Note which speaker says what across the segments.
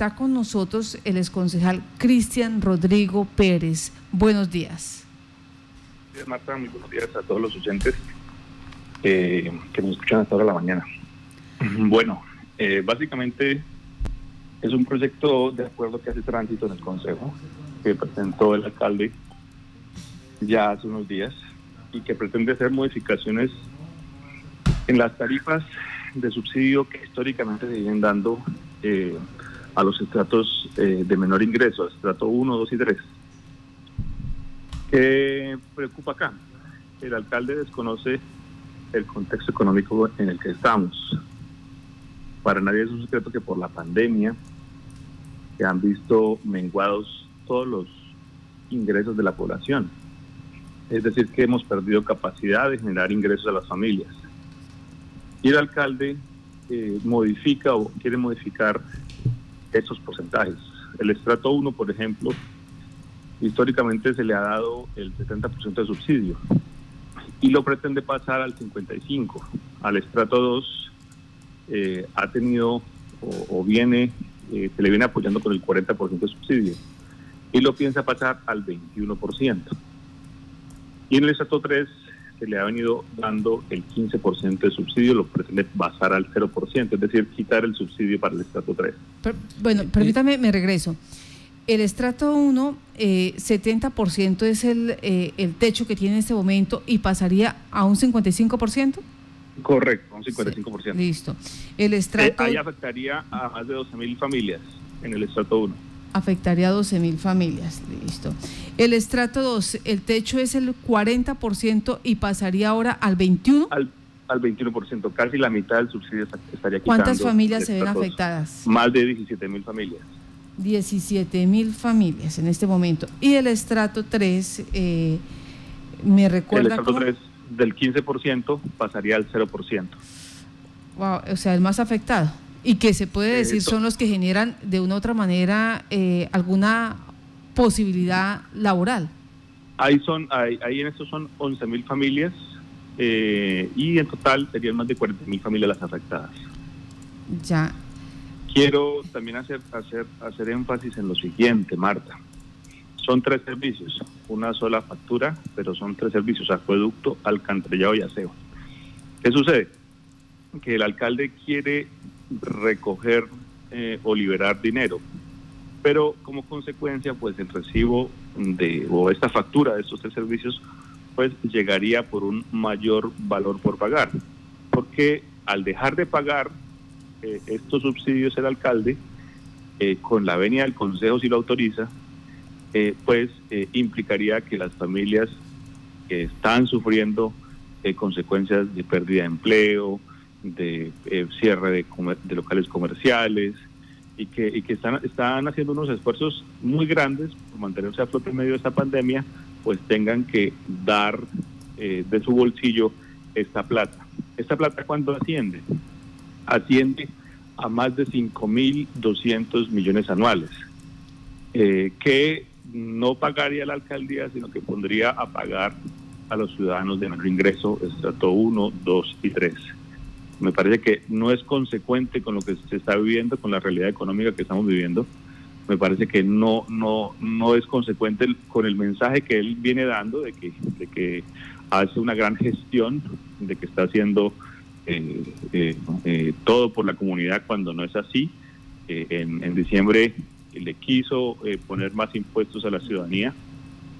Speaker 1: está con nosotros el exconcejal Cristian Rodrigo Pérez. Buenos días.
Speaker 2: Marta, muy buenos días a todos los oyentes que nos escuchan hasta ahora la mañana. Bueno, eh, básicamente es un proyecto de acuerdo que hace tránsito en el Consejo, que presentó el alcalde ya hace unos días y que pretende hacer modificaciones en las tarifas de subsidio que históricamente se vienen dando eh, a los estratos eh, de menor ingreso, estrato 1, 2 y 3. ¿Qué preocupa acá? El alcalde desconoce el contexto económico en el que estamos. Para nadie es un secreto que por la pandemia se han visto menguados todos los ingresos de la población. Es decir, que hemos perdido capacidad de generar ingresos a las familias. Y el alcalde eh, modifica o quiere modificar esos porcentajes. El estrato 1, por ejemplo, históricamente se le ha dado el 70% de subsidio y lo pretende pasar al 55%. Al estrato 2 eh, ha tenido o, viene, eh, se le viene apoyando con el 40% de subsidio y lo piensa pasar al 21%. Y en el estrato 3 se le ha venido dando el 15% de subsidio, lo pretende basar al 0%, es decir, quitar el subsidio para el estrato 3.
Speaker 1: bueno, permítame, me regreso. El estrato 1, eh, 70% es el, eh, el techo que tiene en este momento y pasaría a un 55%.
Speaker 2: Correcto, un 55%.
Speaker 1: listo. El estrato...
Speaker 2: Eh, ahí afectaría a más de 12 mil familias en el estrato 1
Speaker 1: afectaría a 12 mil familias. Listo. El estrato 2, el techo es el 40% y pasaría ahora al 21%.
Speaker 2: Al, al 21%, casi la mitad del subsidio estaría quitando.
Speaker 1: ¿Cuántas familias se ven afectadas?
Speaker 2: Más de 17 mil familias.
Speaker 1: 17 mil familias en este momento. Y el estrato 3, eh, me recuerda...
Speaker 2: El estrato 3 del 15% pasaría al 0%.
Speaker 1: Wow, o sea, el más afectado y que se puede decir son los que generan de una u otra manera eh, alguna posibilidad laboral.
Speaker 2: Ahí son, ahí, en estos son 11 mil familias eh, y en total serían más de 40 mil familias las afectadas.
Speaker 1: Ya.
Speaker 2: Quiero también hacer, hacer, hacer énfasis en lo siguiente, Marta. Son tres servicios, una sola factura, pero son tres servicios, acueducto, alcantarillado y aseo. ¿Qué sucede? Que el alcalde quiere recoger eh, o liberar dinero. Pero como consecuencia, pues el recibo de o esta factura de estos tres servicios, pues llegaría por un mayor valor por pagar. Porque al dejar de pagar eh, estos subsidios el alcalde, eh, con la venia del Consejo si lo autoriza, pues implicaría que las familias que están sufriendo consecuencias de pérdida de empleo, de eh, cierre de, locales comerciales y que, están haciendo unos esfuerzos muy grandes por mantenerse a flote en medio de esta pandemia, pues tengan que dar eh, de su bolsillo esta plata. ¿Esta plata cuánto asciende? Asciende a más de 5.200 millones anuales, eh, que no pagaría la alcaldía, sino que pondría a pagar a los ciudadanos de menor ingreso, estrato 1, 2 y 3 me parece que no es consecuente con lo que se está viviendo, con la realidad económica que estamos viviendo. Me parece que no, no, no es consecuente con el mensaje que él viene dando de que, de que hace una gran gestión, de que está haciendo eh, eh, eh, todo por la comunidad cuando no es así. En, en, diciembre le quiso poner más impuestos a la ciudadanía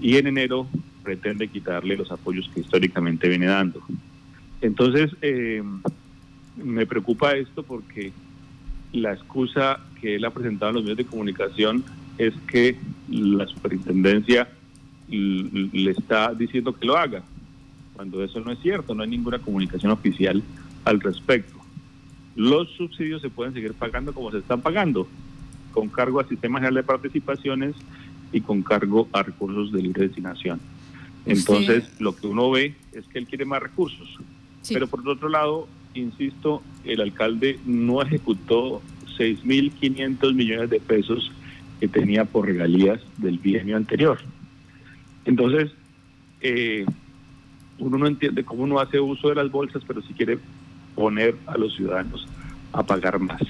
Speaker 2: y en enero pretende quitarle los apoyos que históricamente viene dando. Entonces, me preocupa esto porque la excusa que él ha presentado en los medios de comunicación es que la superintendencia le está diciendo que lo haga, cuando eso no es cierto, no hay ninguna comunicación oficial al respecto. Los subsidios se pueden seguir pagando como se están pagando, con cargo al Sistema General de Participaciones y con cargo a recursos de libre destinación. Entonces, lo que uno ve es que él quiere más recursos. Pero por otro lado, insisto, el alcalde no ejecutó 6.500 millones de pesos que tenía por regalías del bienio anterior. Entonces, eh, uno no entiende cómo uno hace uso de las bolsas, pero si quiere poner a los ciudadanos a pagar más.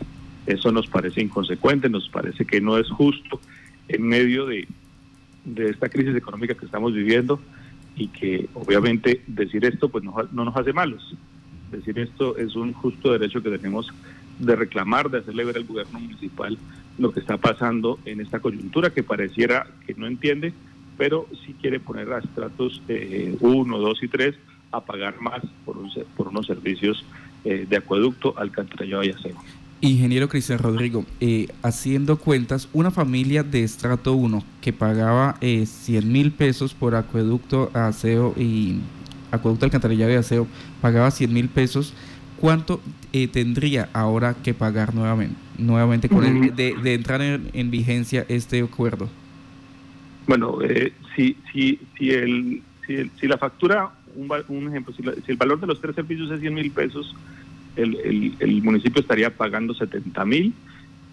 Speaker 2: Eso nos parece inconsecuente, nos parece que no es justo en medio de, de esta crisis económica que estamos viviendo y que obviamente decir esto pues no, no nos hace malos. Decir esto es un justo derecho que tenemos de reclamar, de hacerle ver al gobierno municipal lo que está pasando en esta coyuntura que pareciera que no entiende, pero sí quiere poner a estratos 1, 2 y 3 a pagar más por, por unos servicios eh, de acueducto, alcantarillado y aseo.
Speaker 3: Ingeniero Cristian Rodrigo, eh, haciendo cuentas, una familia de estrato 1 que pagaba eh, 100 mil pesos por acueducto, aseo y acueducto, alcantarillado y aseo, pagaba 100 mil pesos, ¿cuánto eh, tendría ahora que pagar nuevamente, nuevamente con el, de, de, entrar en, en, vigencia este acuerdo?
Speaker 2: Bueno, eh, si, si, si, el, si, el, si la factura, un, un ejemplo, si, la, si, el valor de los tres servicios es 100 mil pesos, el, el, el, municipio estaría pagando 70 mil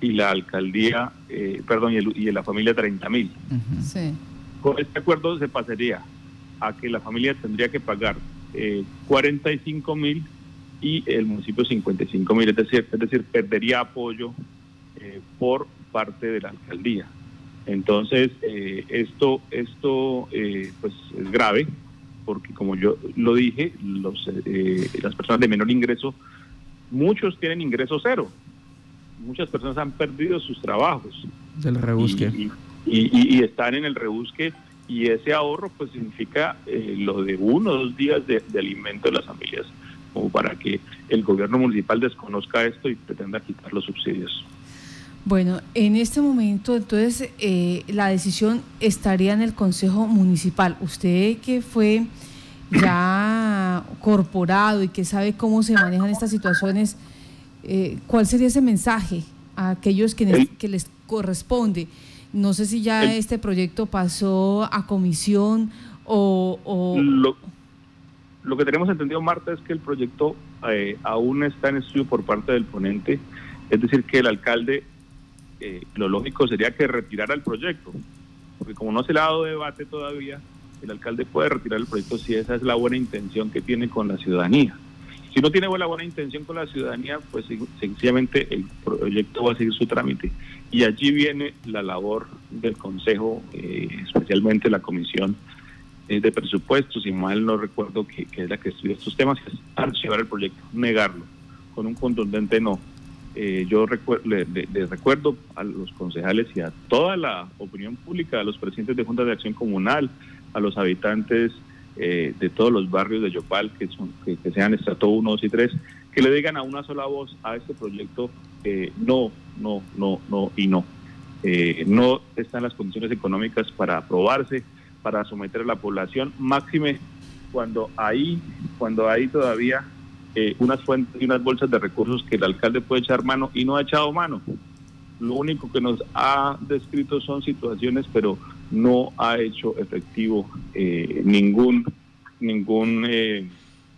Speaker 2: y la alcaldía, eh, perdón, y, el, y, la familia 30 mil. Uh -huh. sí. Con este acuerdo se pasaría a que la familia tendría que pagar eh, 45 mil y el municipio 55 mil, es decir, es decir, perdería apoyo eh, por parte de la alcaldía. Entonces, eh, esto, esto eh, pues es grave, porque como yo lo dije, los, eh, las personas de menor ingreso muchos tienen ingreso cero. Muchas personas han perdido sus trabajos.
Speaker 3: Del rebusque.
Speaker 2: Y, y, y, y están en el rebusque y ese ahorro pues significa eh, lo de uno o dos días de, de, alimento de las familias, como para que el gobierno municipal desconozca esto y pretenda quitar los subsidios.
Speaker 1: Bueno, en este momento entonces eh, la decisión estaría en el Consejo Municipal. Usted que fue ya corporado y que sabe cómo se manejan estas situaciones, eh, ¿cuál sería ese mensaje a aquellos que, que les corresponde? No sé si ya el, este proyecto pasó a comisión o... o...
Speaker 2: Lo, lo, que tenemos entendido, Marta, es que el proyecto eh, aún está en estudio por parte del ponente, es decir, que el alcalde, eh, lo lógico sería que retirara el proyecto, porque como no se le ha dado debate todavía, el alcalde puede retirar el proyecto si esa es la buena intención que tiene con la ciudadanía. Si no tiene la buena intención con la ciudadanía, pues sencillamente el proyecto va a seguir su trámite. Y allí viene la labor del Consejo, eh, especialmente la Comisión eh, de Presupuestos, y mal no recuerdo que, es la que estudia estos temas, es archivar el proyecto, negarlo, con un contundente no. Eh, yo les le, le recuerdo a los concejales y a toda la opinión pública, a los presidentes de Junta de Acción Comunal, a los habitantes eh, de todos los barrios de Yopal, que, son, que, que, sean estrato 1, 2 y 3, que le digan a una sola voz a este proyecto eh, no, no, no, no y no. Eh, no están las condiciones económicas para aprobarse, para someter a la población, máxime cuando hay, cuando hay todavía eh, unas fuentes y unas bolsas de recursos que el alcalde puede echar mano y no ha echado mano. Lo único que nos ha descrito son situaciones, pero no ha hecho efectivo eh, ningún ningún eh,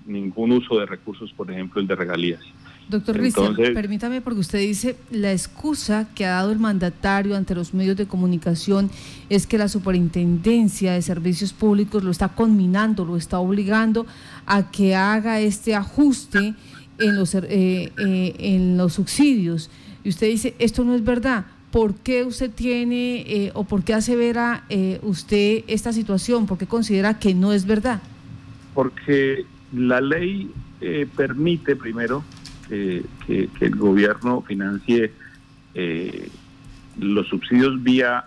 Speaker 2: ningún uso de recursos, por ejemplo, el de regalías.
Speaker 1: Doctor Cristian, permítame porque usted dice la excusa que ha dado el mandatario ante los medios de comunicación es que la Superintendencia de Servicios Públicos lo está conminando, lo está obligando a que haga este ajuste en los eh, eh, en los subsidios. Y usted dice esto no es verdad. ¿Por qué usted tiene eh, o por qué asevera eh, usted esta situación? ¿Por qué considera que no es verdad?
Speaker 2: Porque la ley eh, permite primero que, que, el gobierno financie los subsidios vía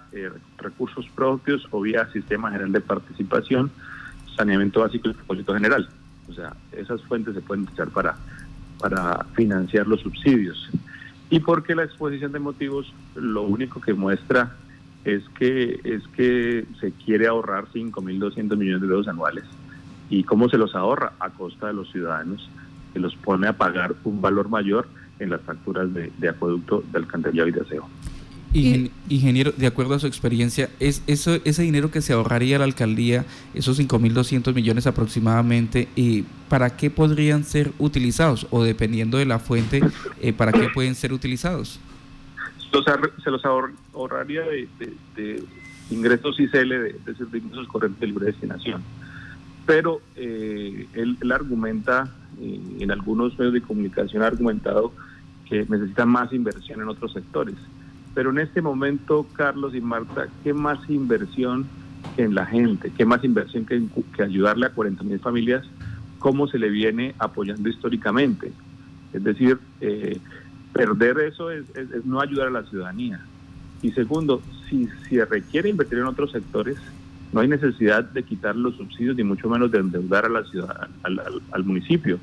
Speaker 2: recursos propios o vía sistema general de participación, saneamiento básico y propósito general. O sea, esas fuentes se pueden utilizar para, para financiar los subsidios y porque la exposición de motivos lo único que muestra es que es que se quiere ahorrar 5.200 millones de euros anuales. ¿Y cómo se los ahorra? A costa de los ciudadanos, que los pone a pagar un valor mayor en las facturas de, de acueducto, de alcantarillado y de aseo.
Speaker 3: Ingen ingeniero, de acuerdo a su experiencia, ¿es eso, ese dinero que se ahorraría la alcaldía, esos 5.200 millones aproximadamente, y ¿para qué podrían ser utilizados? O dependiendo de la fuente, eh, ¿para qué pueden ser utilizados?
Speaker 2: Los se los ahorraría de, de, de ingresos ICL, de, de, de ingresos corrientes de libre destinación. Pero eh, él, él, argumenta, eh, en algunos medios de comunicación ha argumentado que necesitan más inversión en otros sectores. Pero en este momento, Carlos y Marta, ¿qué más inversión que en la gente? ¿Qué más inversión que, que ayudarle a 40 mil familias? ¿Cómo se le viene apoyando históricamente? Es decir, eh, perder eso es, no ayudar a la ciudadanía. Y segundo, si, se requiere invertir en otros sectores, no hay necesidad de quitar los subsidios ni mucho menos de endeudar a la ciudad, al, municipio.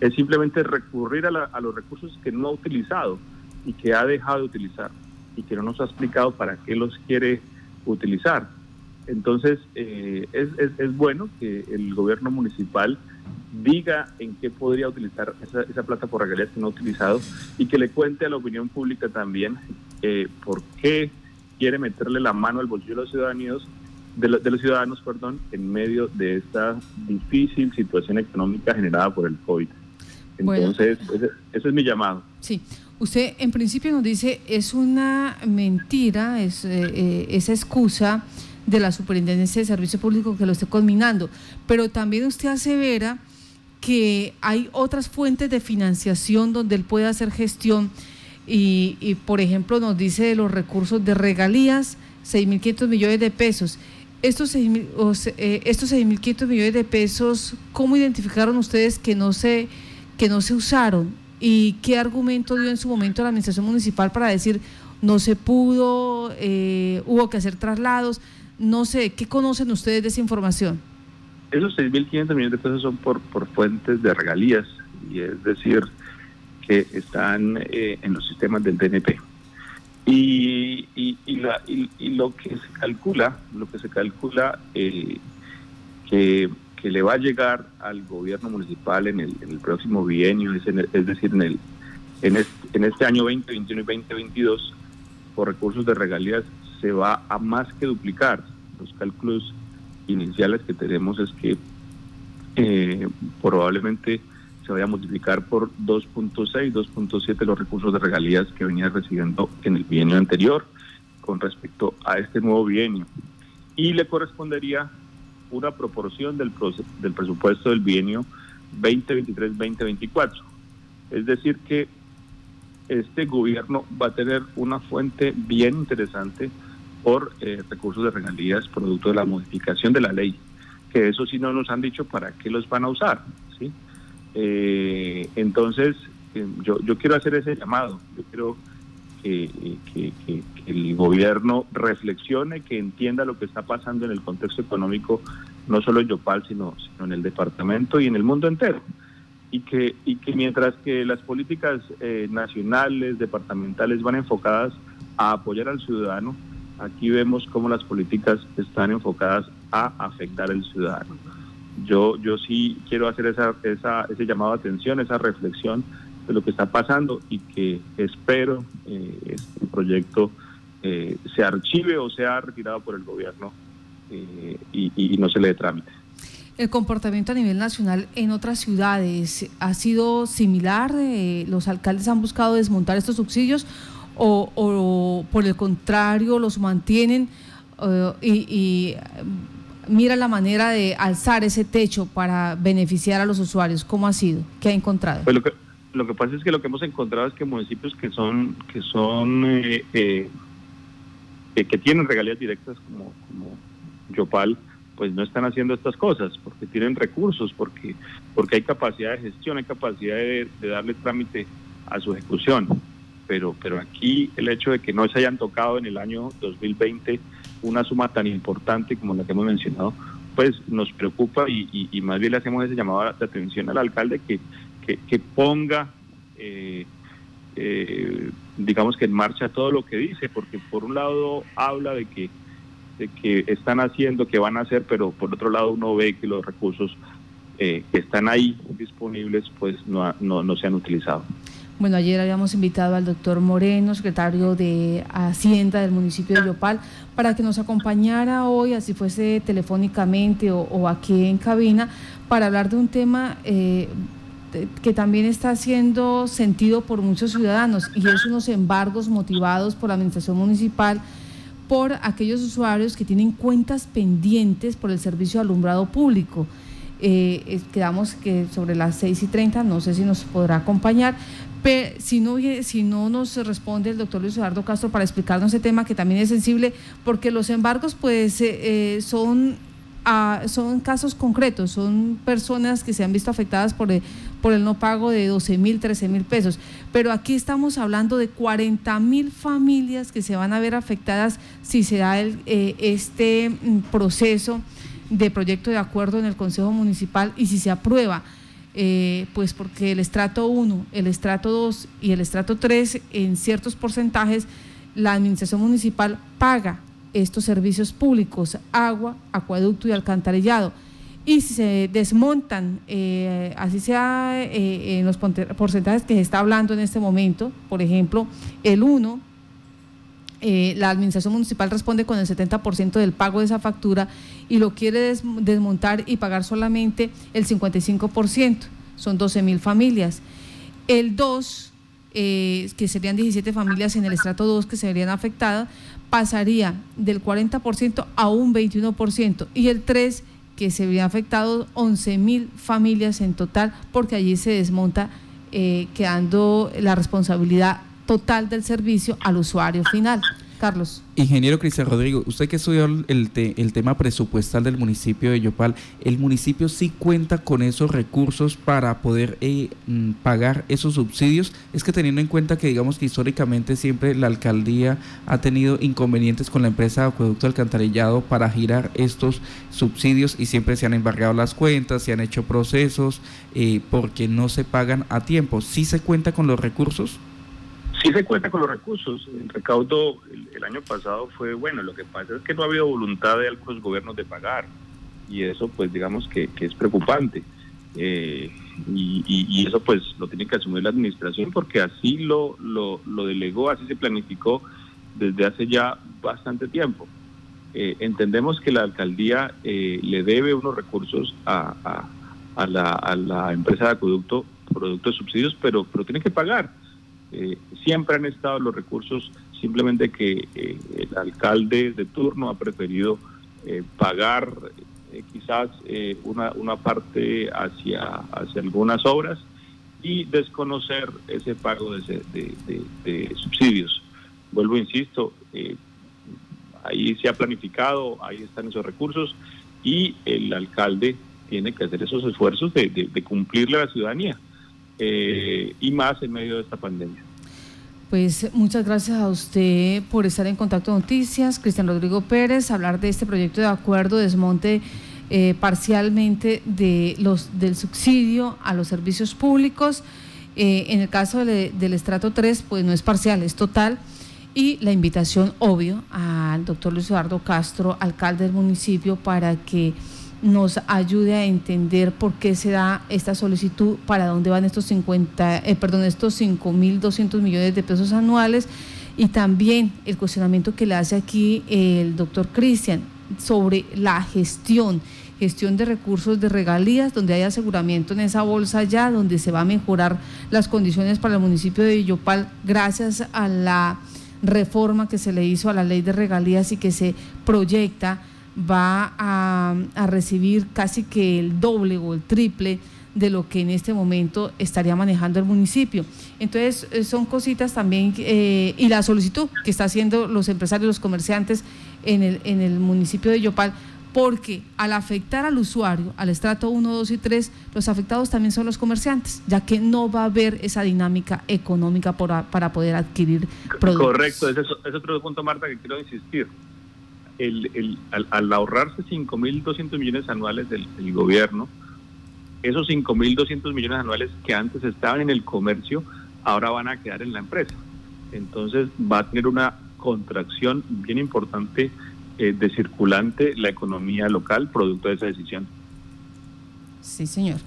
Speaker 2: Es simplemente recurrir a, los recursos que no ha utilizado y que ha dejado de utilizar y que no nos ha explicado para qué los quiere utilizar. Entonces, eh, es, es, bueno que el gobierno municipal diga en qué podría utilizar esa, esa plata por regalías que no ha utilizado y que le cuente a la opinión pública también eh, por qué quiere meterle la mano al bolsillo de los ciudadanos de, los ciudadanos perdón en medio de esta difícil situación económica generada por el COVID. Entonces, ese, es mi llamado.
Speaker 1: Sí, usted en principio nos dice es una mentira, es eh, eh, esa excusa de la Superintendencia de Servicio Público que lo esté culminando, pero también usted asevera que hay otras fuentes de financiación donde él puede hacer gestión y, por ejemplo nos dice de los recursos de regalías, 6.500 millones de pesos. Estos 6.500 eh, estos millones de pesos, ¿cómo identificaron ustedes que no se, que no se usaron? ¿Y qué argumento dio en su momento la Administración Municipal para decir no se pudo, eh, hubo que hacer traslados? No sé, ¿qué conocen ustedes de esa información?
Speaker 2: Esos 6.500 millones de pesos son por, por fuentes de regalías, y es decir, que están eh, en los sistemas del DNP. Y, y, la, y, lo que se calcula, lo que se calcula eh, que, que, le va a llegar al gobierno municipal en el, en el próximo bienio, es, es decir, en, el, en, este, en este año 2021 y 2022, por recursos de regalías, se va a más que duplicar. Los cálculos iniciales que tenemos es que eh, probablemente se vaya a multiplicar por 2.6, 2.7 los recursos de regalías que venía recibiendo en el bienio anterior con respecto a este nuevo bienio. Y le correspondería una proporción del, del presupuesto del bienio 2023-2024. Es decir, que este gobierno va a tener una fuente bien interesante por eh, recursos de regalías producto de la modificación de la ley, que eso sí no nos han dicho para qué los van a usar. ¿sí? Eh, entonces, eh, yo, yo quiero hacer ese llamado, yo quiero que, el gobierno reflexione, que entienda lo que está pasando en el contexto económico, no solo en Yopal, sino, sino en el departamento y en el mundo entero. Y que, y que mientras que las políticas nacionales, departamentales van enfocadas a apoyar al ciudadano, aquí vemos cómo las políticas están enfocadas a afectar al ciudadano. Yo, yo sí quiero hacer esa, esa, ese llamado de atención, esa reflexión de lo que está pasando y que espero eh, este proyecto eh, se archive o sea retirado por el gobierno eh, y, no se le dé trámite.
Speaker 1: ¿El comportamiento a nivel nacional en otras ciudades ha sido similar? ¿Los alcaldes han buscado desmontar estos subsidios o, por el contrario los mantienen eh, y, mira la manera de alzar ese techo para beneficiar a los usuarios? ¿Cómo ha sido? ¿Qué ha encontrado?
Speaker 2: Pues lo que, lo que pasa es que lo que hemos encontrado es que municipios que son que son eh, eh, que tienen regalías directas como, como Yopal, pues no están haciendo estas cosas porque tienen recursos, porque porque hay capacidad de gestión, hay capacidad de darle trámite a su ejecución pero, pero aquí el hecho de que no se hayan tocado en el año 2020 una suma tan importante como la que hemos mencionado, pues nos preocupa y, más bien le hacemos ese llamado de atención al alcalde que, que, ponga, eh, eh, digamos que en marcha todo lo que dice, porque por un lado habla de que, de que están haciendo, que van a hacer, pero por otro lado uno ve que los recursos eh, que están ahí disponibles pues no, no, no se han utilizado.
Speaker 1: Bueno, ayer habíamos invitado al doctor Moreno, secretario de Hacienda del municipio de Yopal, para que nos acompañara hoy, así fuese telefónicamente o, aquí en cabina, para hablar de un tema eh, que también está siendo sentido por muchos ciudadanos y es unos embargos motivados por la administración municipal por aquellos usuarios que tienen cuentas pendientes por el servicio alumbrado público. Eh, quedamos que sobre las 6 y 30, no sé si nos podrá acompañar, si no, si no nos responde el doctor Luis Eduardo Castro para explicarnos ese tema que también es sensible, porque los embargos pues eh, eh, son, ah, son casos concretos, son personas que se han visto afectadas por el, por el no pago de 12 mil, 13 mil pesos, pero aquí estamos hablando de 40 mil familias que se van a ver afectadas si se da el, eh, este mm, proceso de proyecto de acuerdo en el Consejo Municipal y si se aprueba. Eh, pues porque el estrato 1, el estrato 2 y el estrato 3 en ciertos porcentajes la administración municipal paga estos servicios públicos, agua, acueducto y alcantarillado. Y si se desmontan, eh, así sea eh, en los porcentajes que se está hablando en este momento, por ejemplo, el 1, la administración municipal responde con el 70% del pago de esa factura y lo quiere desmontar y pagar solamente el 55%, son 12 mil familias. El 2, eh, que serían 17 familias en el estrato 2 que se verían afectadas, pasaría del 40% a un 21%. Y el 3, que se verían afectados 11 mil familias en total, porque allí se desmonta eh, quedando la responsabilidad total del servicio al usuario final. Carlos.
Speaker 3: Ingeniero Cristian Rodrigo, usted que estudió el, el, tema presupuestal del municipio de Yopal, ¿el municipio sí cuenta con esos recursos para poder eh, mm, pagar esos subsidios? Es que teniendo en cuenta que digamos que históricamente siempre la alcaldía ha tenido inconvenientes con la empresa de acueducto alcantarillado para girar estos subsidios y siempre se han embargado las cuentas, se han hecho procesos eh, porque no se pagan a tiempo. ¿Sí se cuenta con los recursos?
Speaker 2: Sí se cuenta con los recursos. El recaudo el, año pasado fue bueno. Lo que pasa es que no ha habido voluntad de algunos gobiernos de pagar. Y eso, pues, digamos que, es preocupante. Eh, y, eso, pues, lo tiene que asumir la administración porque así lo, lo, delegó, así se planificó desde hace ya bastante tiempo. Eh, entendemos que la alcaldía eh, le debe unos recursos a, a, la, a la empresa de acueducto, producto de subsidios, pero, pero tiene que pagar eh, siempre han estado los recursos, simplemente que eh, el alcalde de turno ha preferido eh, pagar quizás una, una parte hacia, hacia algunas obras y desconocer ese pago de, de, subsidios. Vuelvo, insisto, ahí se ha planificado, ahí están esos recursos y el alcalde tiene que hacer esos esfuerzos de, cumplirle a la ciudadanía. Eh, y más en medio de esta pandemia.
Speaker 1: Pues muchas gracias a usted por estar en contacto Noticias, Cristian Rodrigo Pérez, hablar de este proyecto de acuerdo, desmonte eh, parcialmente de los, del subsidio a los servicios públicos. Eh, en el caso del estrato 3, pues no es parcial, es total. Y la invitación, obvio, al doctor Luis Eduardo Castro, alcalde del municipio, para que nos ayude a entender por qué se da esta solicitud, para dónde van estos 50, eh, perdón, estos 5.200 millones de pesos anuales y también el cuestionamiento que le hace aquí el doctor Cristian sobre la gestión, gestión de recursos de regalías, donde hay aseguramiento en esa bolsa ya, donde se va a mejorar las condiciones para el municipio de Villopal gracias a la reforma que se le hizo a la ley de regalías y que se proyecta va a, recibir casi que el doble o el triple de lo que en este momento estaría manejando el municipio. Entonces, eh, son cositas también, eh, y la solicitud que está haciendo los empresarios, los comerciantes en el, en el municipio de Yopal, porque al afectar al usuario, al estrato 1, 2 y 3, los afectados también son los comerciantes, ya que no va a haber esa dinámica económica para poder adquirir productos.
Speaker 2: Correcto, ese es otro punto, Marta, que quiero insistir el, al, al, ahorrarse 5.200 millones anuales del, gobierno, esos 5.200 millones anuales que antes estaban en el comercio, ahora van a quedar en la empresa. Entonces va a tener una contracción bien importante eh, de circulante la economía local producto de esa decisión.
Speaker 1: Sí, señor.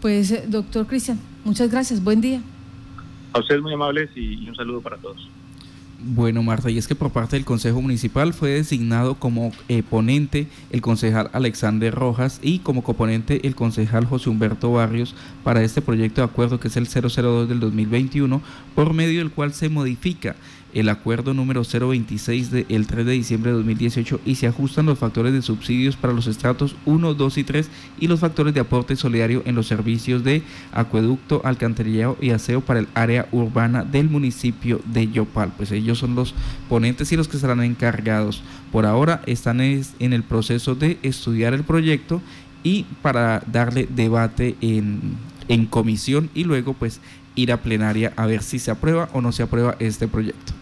Speaker 1: Pues, eh, doctor Cristian, muchas gracias. Buen día.
Speaker 2: A ustedes muy amables y un saludo para todos.
Speaker 3: Bueno, Marta, y es que por parte del Consejo Municipal fue designado como eh, ponente el concejal Alexander Rojas y como coponente el concejal José Humberto Barrios para este proyecto de acuerdo que es el 002 del 2021, por medio del cual se modifica el acuerdo número 026 del 3 de diciembre de 2018 y se ajustan los factores de subsidios para los estratos 1, 2 y 3 y los factores de aporte solidario en los servicios de acueducto, alcantarillado y aseo para el área urbana del municipio de Yopal. Pues ellos son los ponentes y los que serán encargados. Por ahora están en el proceso de estudiar el proyecto y para darle debate en, en comisión y luego pues ir a plenaria a ver si se aprueba o no se aprueba este proyecto.